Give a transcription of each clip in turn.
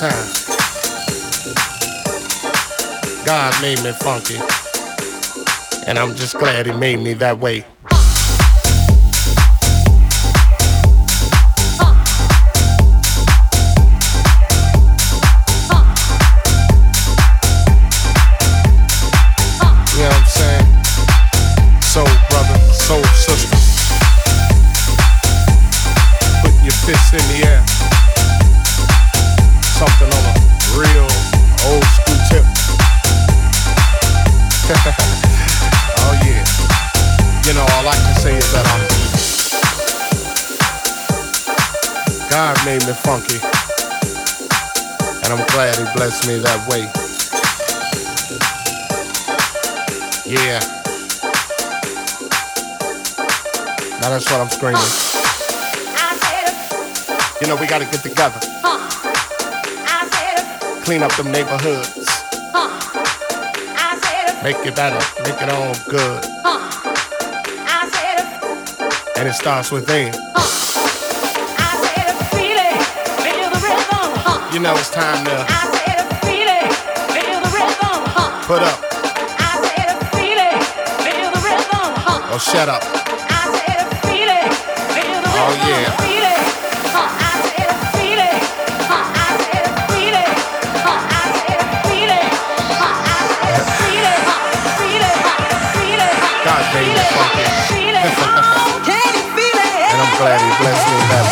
Times. God made me funky. And I'm just glad he made me that way. Made me funky. And I'm glad he blessed me that way. Yeah. Now that's what I'm screaming. You know, we gotta get together. Clean up them neighborhoods. Make it better. Make it all good. And it starts within. You know it's time to put up. Or oh, shut up. Oh yeah. God funky. And I'm glad he blessed me that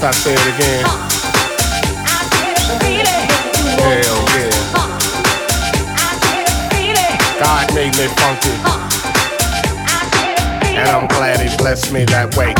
I say it again? Hell yeah. God made me funky. And I'm glad he blessed me that way.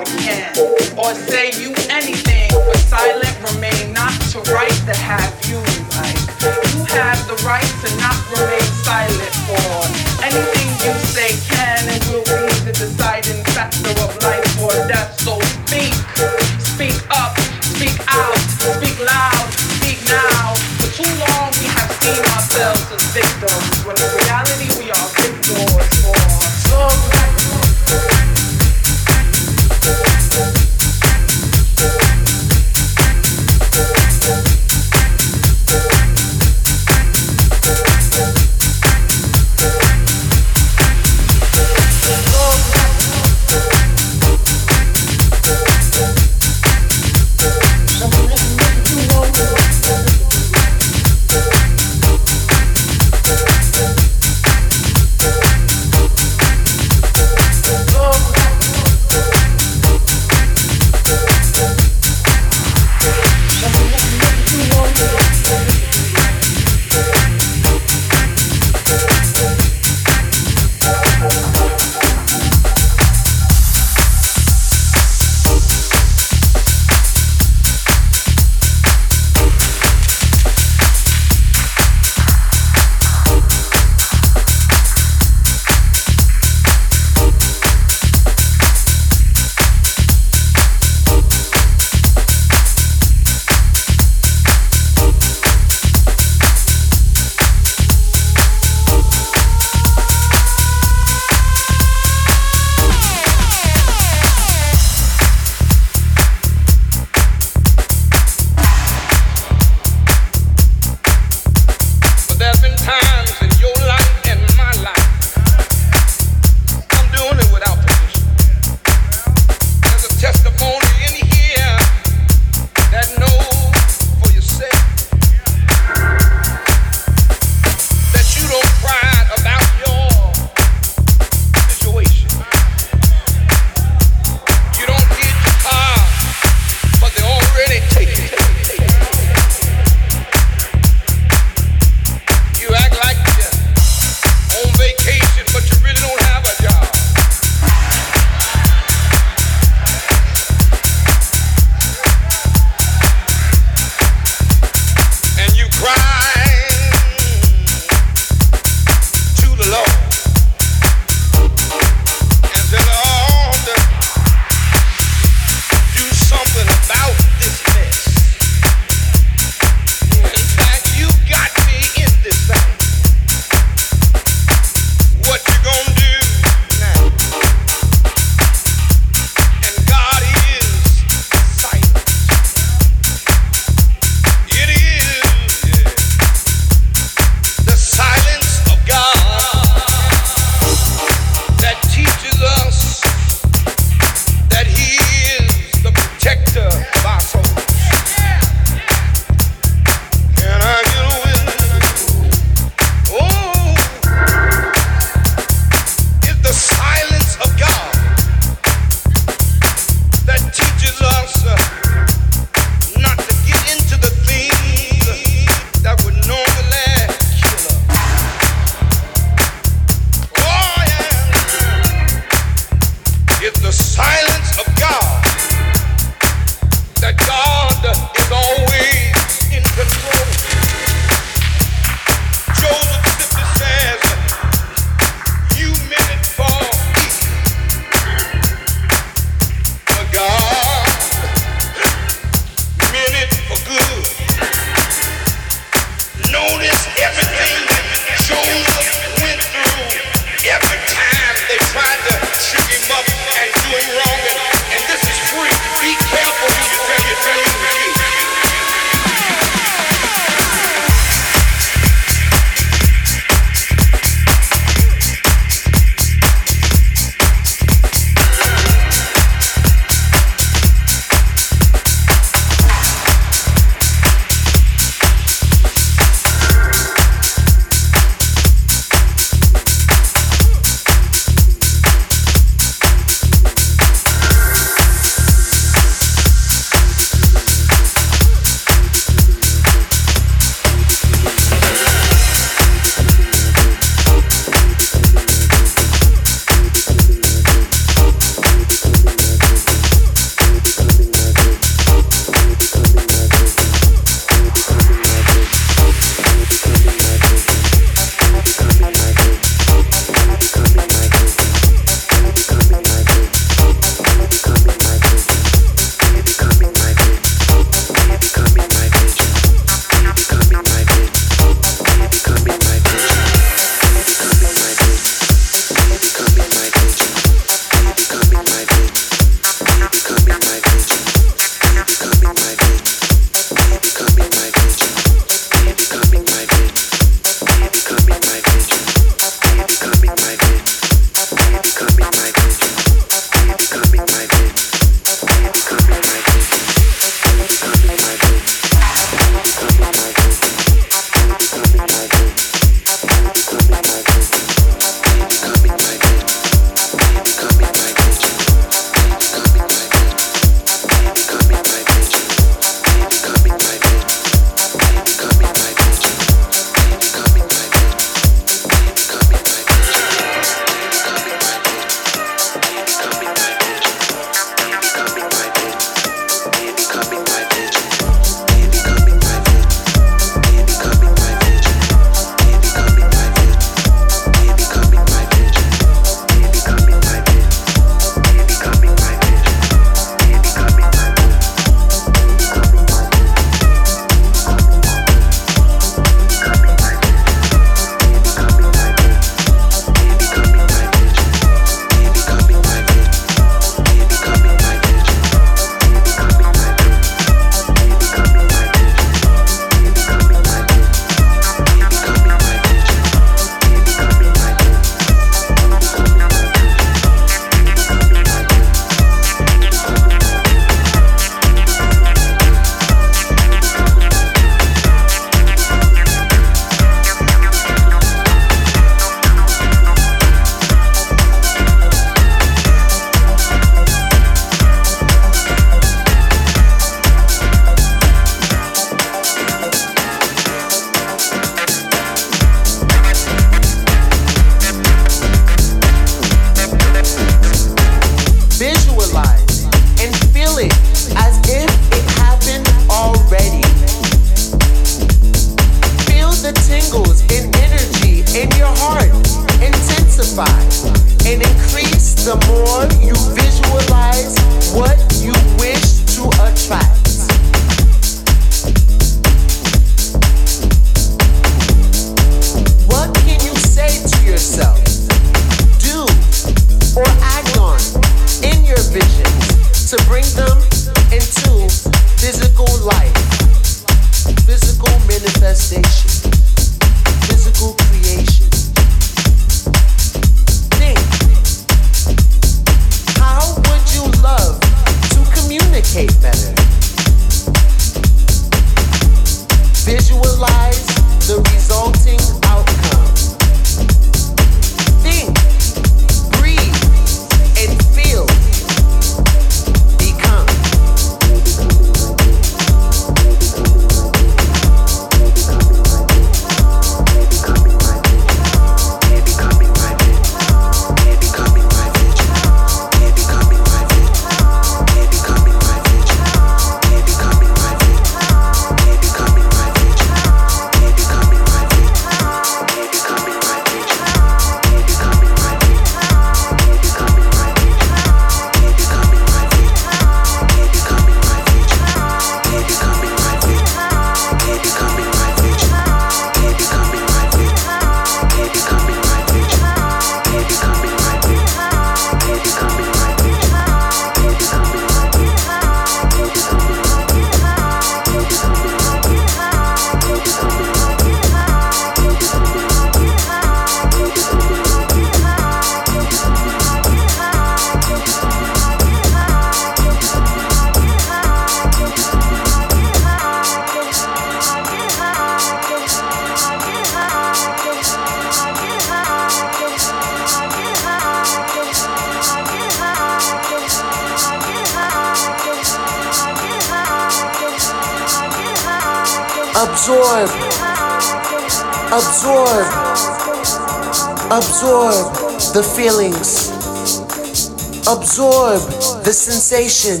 Sensation.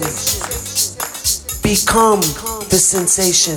Become the sensation.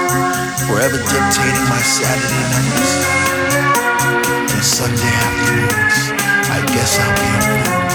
forever dictating my Saturday nights and Sunday afternoons. I guess I'll be a fool